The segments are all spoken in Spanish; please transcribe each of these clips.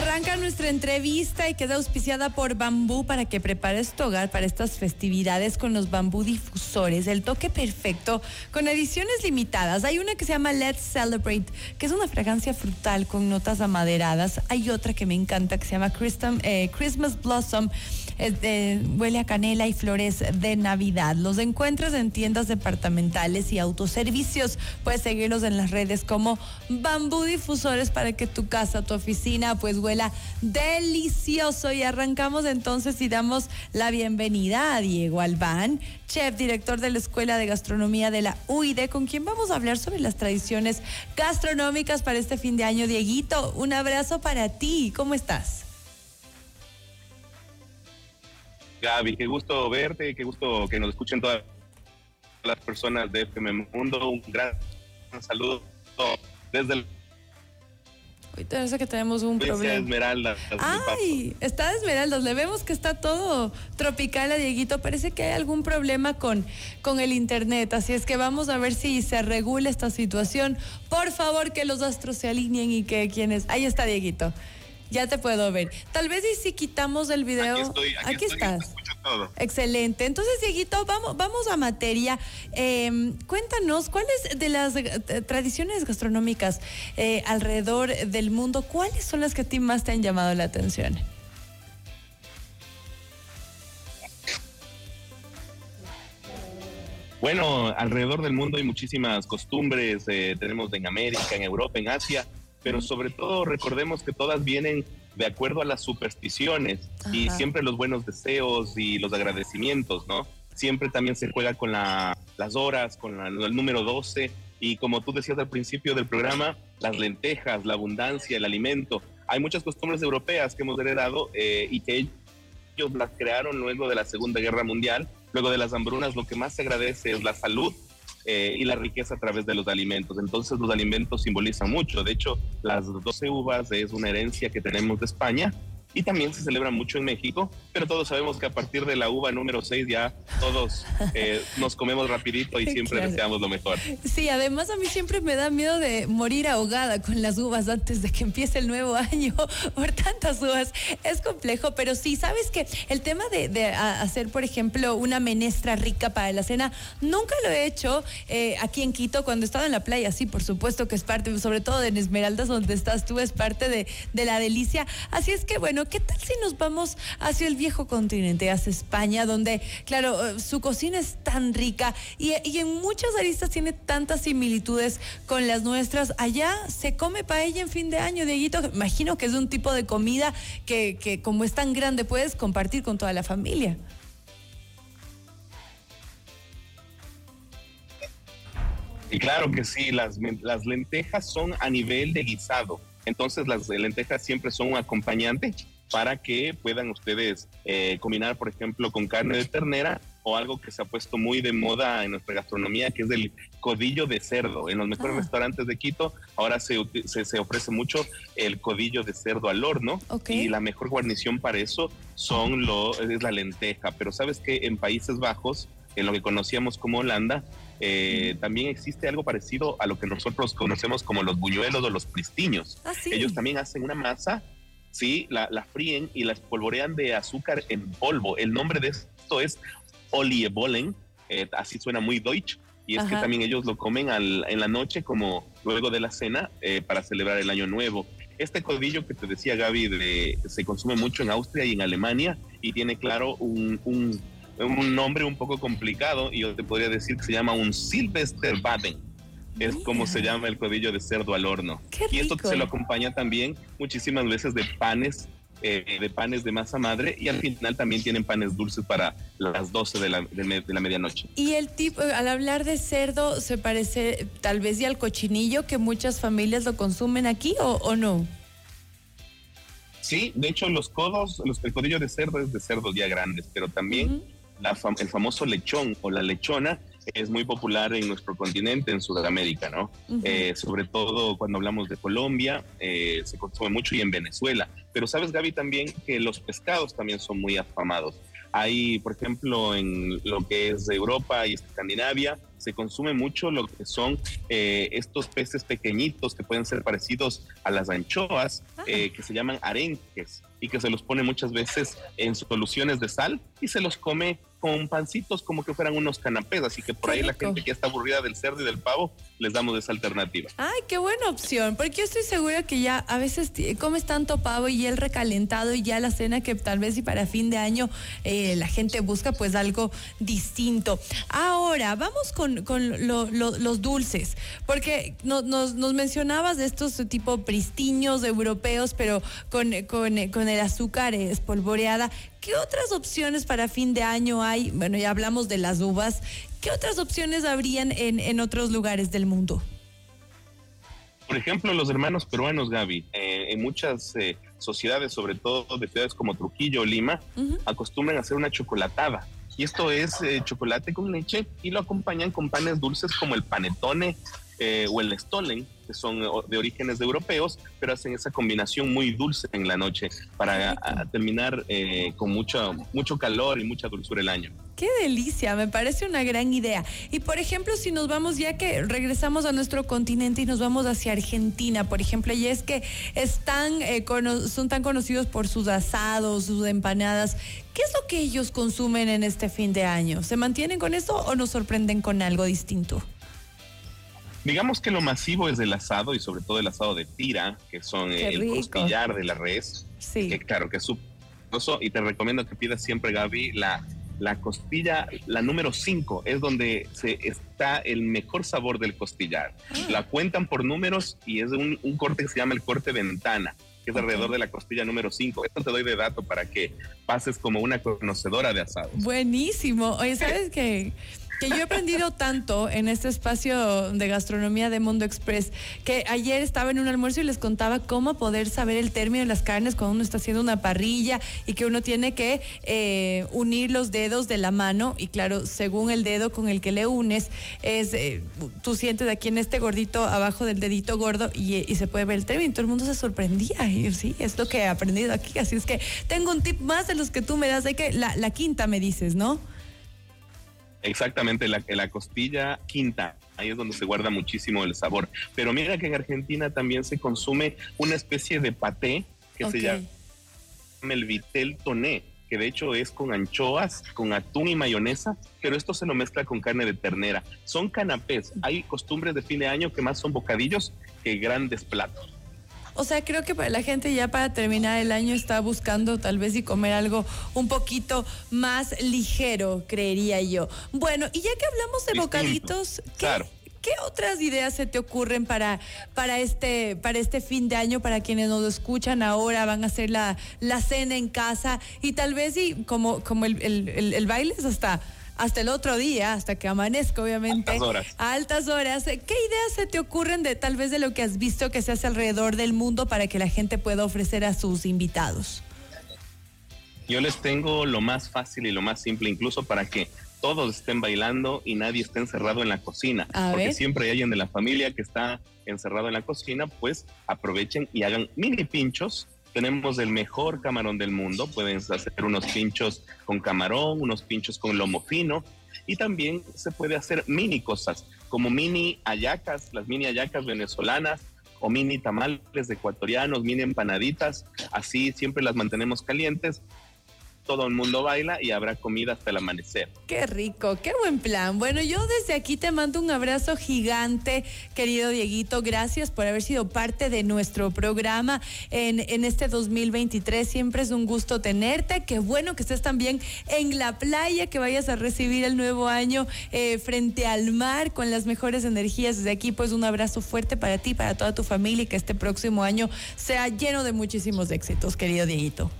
Mar. Arranca nuestra entrevista y queda auspiciada por Bambú para que prepares tu hogar para estas festividades con los bambú difusores. El toque perfecto con ediciones limitadas. Hay una que se llama Let's Celebrate, que es una fragancia frutal con notas amaderadas. Hay otra que me encanta que se llama eh, Christmas Blossom. huele a canela y flores de Navidad. Los encuentras en tiendas departamentales y autoservicios. Puedes seguirlos en las redes como Bambú Difusores para que tu casa, tu oficina, pues huela delicioso. Y arrancamos entonces y damos la bienvenida a Diego Albán, chef, director de la Escuela de Gastronomía de la UID, con quien vamos a hablar sobre las tradiciones gastronómicas para este fin de año. Dieguito, un abrazo para ti. ¿Cómo estás? Gaby, qué gusto verte, qué gusto que nos escuchen todas las personas de FM Mundo. Un gran saludo desde el Parece que tenemos un problema. Ay, está de Esmeraldas. Le vemos que está todo tropical a Dieguito. Parece que hay algún problema con, con el internet. Así es que vamos a ver si se regula esta situación. Por favor, que los astros se alineen y que quienes. Ahí está Dieguito. Ya te puedo ver. Tal vez y si quitamos el video. Aquí, estoy, aquí, estás. Excelente. Entonces, Dieguito, vamos, vamos a materia. Em, cuéntanos, ¿cuáles de las eh, tradiciones gastronómicas eh, alrededor del mundo, cuáles son las que a ti más te han llamado la atención? Bueno, alrededor del mundo hay muchísimas costumbres, eh, tenemos en América, en Europa, en Asia, pero sobre todo recordemos que todas vienen de acuerdo a las supersticiones y siempre los buenos deseos y los agradecimientos, ¿no? Siempre también se juega con las horas, con el número 12 y como tú decías al principio del programa, las lentejas, la abundancia, el alimento. Hay muchas costumbres europeas que hemos heredado eh, y que ellos las crearon luego de la Segunda Guerra Mundial. Luego de las hambrunas, lo que más se agradece es la salud eh, y la riqueza a través de los alimentos. Entonces los alimentos simbolizan mucho. De hecho, las 12 uvas es una herencia que tenemos de España y también se celebra mucho en México, pero todos sabemos que a partir de la uva número 6 ya todos eh, nos comemos rapidito y siempre deseamos lo mejor. Sí, además a mí siempre me da miedo de morir ahogada con las uvas antes de que empiece el nuevo año por tantas uvas. Es complejo, pero sí, sabes que el tema de, hacer, por ejemplo, una menestra rica para la cena, nunca lo he hecho eh, aquí en Quito cuando he estado en la playa, sí, por supuesto que es parte, sobre todo en Esmeraldas donde estás tú, es parte de, de la delicia. Así es que bueno, ¿qué tal si nos vamos hacia el viejo continente, hacia España, donde, claro, eh, su cocina es tan rica y, en muchas aristas tiene tantas similitudes con las nuestras? Allá se come paella en fin de año, Dieguito. Imagino que es un tipo de comida que, como es tan grande, puedes compartir con toda la familia. Y claro que sí, las lentejas son a nivel de guisado. Entonces las lentejas siempre son un acompañante para que puedan ustedes eh, combinar, por ejemplo, con carne de ternera o algo que se ha puesto muy de moda en nuestra gastronomía, que es el codillo de cerdo. En los mejores ah. restaurantes de Quito ahora se, se, ofrece mucho el codillo de cerdo al horno y la mejor guarnición para eso son lo, es la lenteja. Pero sabes que en Países Bajos, en lo que conocíamos como Holanda, eh, también existe algo parecido a lo que nosotros conocemos como los buñuelos o los pristiños. Ah, Ellos también hacen una masa ¿sí? La, la fríen y la espolvorean de azúcar en polvo. El nombre de esto es Oliebollen, eh, así suena muy deutsch, y es que también ellos lo comen en la noche como luego de la cena eh, para celebrar el año nuevo. Este codillo que te decía Gaby de, se consume mucho en Austria y en Alemania y tiene claro un, un, un nombre un poco complicado y yo te podría decir que se llama un Silvesterbaden es como se llama el codillo de cerdo al horno. y esto se lo acompaña también muchísimas veces de panes eh, de panes de masa madre y al final también tienen panes dulces para las 12 de la, de, la medianoche. Y el tipo, al hablar de cerdo, ¿se parece tal vez y al cochinillo que muchas familias lo consumen aquí o, no? Sí, de hecho los codos, los, el codillo de cerdo es de cerdos ya grandes, pero también el famoso lechón o la lechona es muy popular en nuestro continente, en Sudamérica, ¿no? Eh, sobre todo cuando hablamos de Colombia, eh, se consume mucho y en Venezuela. Pero sabes, Gaby, también que los pescados también son muy afamados. Hay, por ejemplo, en lo que es Europa y Escandinavia, se consume mucho lo que son eh, estos peces pequeñitos que pueden ser parecidos a las anchoas, ah. eh, que se llaman arenques y que se los pone muchas veces en soluciones de sal y se los come con pancitos como que fueran unos canapés, así que por ahí la gente que está aburrida del cerdo y del pavo, les damos esa alternativa. Ay, qué buena opción, porque yo estoy segura que ya a veces comes tanto pavo y el recalentado y ya la cena que tal vez y para fin de año eh, la gente busca pues algo distinto. Ahora, vamos con, los dulces, porque nos, nos, mencionabas de estos tipo pristiños europeos, pero con, con, con el azúcar espolvoreada. ¿Qué otras opciones para fin de año hay? Bueno, ya hablamos de las uvas. ¿Qué otras opciones habrían en, en otros lugares del mundo? Por ejemplo, los hermanos peruanos, Gaby, eh, en muchas eh, sociedades, sobre todo de ciudades como Trujillo o Lima, acostumbran a hacer una chocolatada. Y esto es eh, chocolate con leche y lo acompañan con panes dulces como el panetone o el stolen, que son de orígenes de europeos, pero hacen esa combinación muy dulce en la noche para terminar eh, con mucho, mucho calor y mucha dulzura el año. Qué delicia, me parece una gran idea. Y por ejemplo, si nos vamos, ya que regresamos a nuestro continente y nos vamos hacia Argentina, por ejemplo, y es que están, eh, son tan conocidos por sus asados, sus empanadas. ¿Qué es lo que ellos consumen en este fin de año? ¿Se mantienen con eso o nos sorprenden con algo distinto? Digamos que lo masivo es el asado y sobre todo el asado de tira, que son el costillar de la res. Sí. Que claro, que es súper y te recomiendo que pidas siempre, Gaby, la, la costilla, la número 5, es donde se está el mejor sabor del costillar. Ah. La cuentan por números y es un, corte que se llama el corte ventana que es alrededor de la costilla número 5. Esto te doy de dato para que pases como una conocedora de asados. Buenísimo. Oye, ¿sabes qué? Que yo he aprendido tanto en este espacio de gastronomía de Mundo Express, que ayer estaba en un almuerzo y les contaba cómo poder saber el término de las carnes cuando uno está haciendo una parrilla y que uno tiene que eh, unir los dedos de la mano. Y claro, según el dedo con el que le unes, es eh, tú sientes aquí en este gordito abajo del dedito gordo y, se puede ver el término. Y todo el mundo se sorprendía. Y sí, es lo que he aprendido aquí, así es que tengo un tip más de los que tú me das, de que la, la quinta me dices, ¿no? Exactamente, la, la costilla quinta, ahí es donde se guarda muchísimo el sabor. Pero mira que en Argentina también se consume una especie de paté que se llama el vitel toné, que de hecho es con anchoas, con atún y mayonesa, pero esto se lo mezcla con carne de ternera. Son canapés, hay costumbres de fin de año que más son bocadillos que grandes platos. O sea, creo que para la gente ya para terminar el año está buscando tal vez y comer algo un poquito más ligero, creería yo. Bueno, y ya que hablamos de bocaditos, ¿qué, otras ideas se te ocurren para, para, este, para este fin de año, para quienes nos escuchan ahora, van a hacer la, la cena en casa y tal vez y como, como el, el, el baile es hasta hasta el otro día, hasta que amanezca, obviamente. Altas horas. A altas horas. ¿Qué ideas se te ocurren de tal vez de lo que has visto que se hace alrededor del mundo para que la gente pueda ofrecer a sus invitados? Yo les tengo lo más fácil y lo más simple, incluso para que todos estén bailando y nadie esté encerrado en la cocina. porque siempre hay alguien de la familia que está encerrado en la cocina, pues aprovechen y hagan mini pinchos tenemos el mejor camarón del mundo. Pueden hacer unos pinchos con camarón, unos pinchos con lomo fino. Y también se puede hacer mini cosas, como mini ayacas, las mini ayacas venezolanas, o mini tamales ecuatorianos, mini empanaditas. Así siempre las mantenemos calientes todo el mundo baila y habrá comida hasta el amanecer. Qué rico, qué buen plan. Bueno, yo desde aquí te mando un abrazo gigante, querido Dieguito. Gracias por haber sido parte de nuestro programa en, en este 2023. Siempre es un gusto tenerte. Qué bueno que estés también en la playa, que vayas a recibir el nuevo año eh, frente al mar con las mejores energías. Desde aquí, pues un abrazo fuerte para ti, para toda tu familia y que este próximo año sea lleno de muchísimos éxitos, querido Dieguito.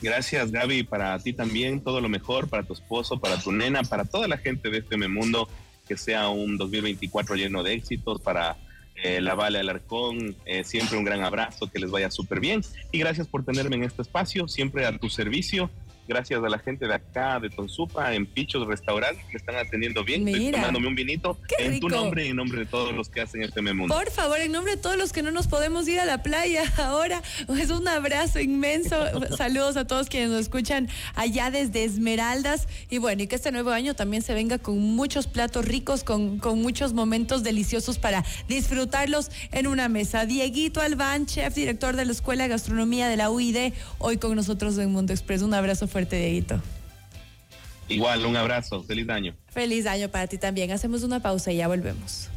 Gracias, Gaby, para ti también, todo lo mejor, para tu esposo, para tu nena, para toda la gente de este mundo, que sea un 2024 lleno de éxitos, para eh, la Vale Alarcón, eh, siempre un gran abrazo, que les vaya súper bien. Y gracias por tenerme en este espacio, siempre a tu servicio gracias a la gente de acá, de Tonsupa, en Pichos Restaurant, me están atendiendo bien. Estoy tomándome un vinito en tu nombre y en nombre de todos los que hacen este Mundo. Por favor, en nombre de todos los que no nos podemos ir a la playa ahora, es un abrazo inmenso. Saludos a todos quienes nos escuchan allá desde Esmeraldas. Y bueno, y que este nuevo año también se venga con muchos platos ricos, con, con muchos momentos deliciosos para disfrutarlos en una mesa. Dieguito Albán, chef, director de la Escuela de Gastronomía de la UID, hoy con nosotros en Mundo Express. Un abrazo fuerte fuerte, Dieguito. Igual, un abrazo. Feliz año. Feliz año para ti también. Hacemos una pausa y ya volvemos.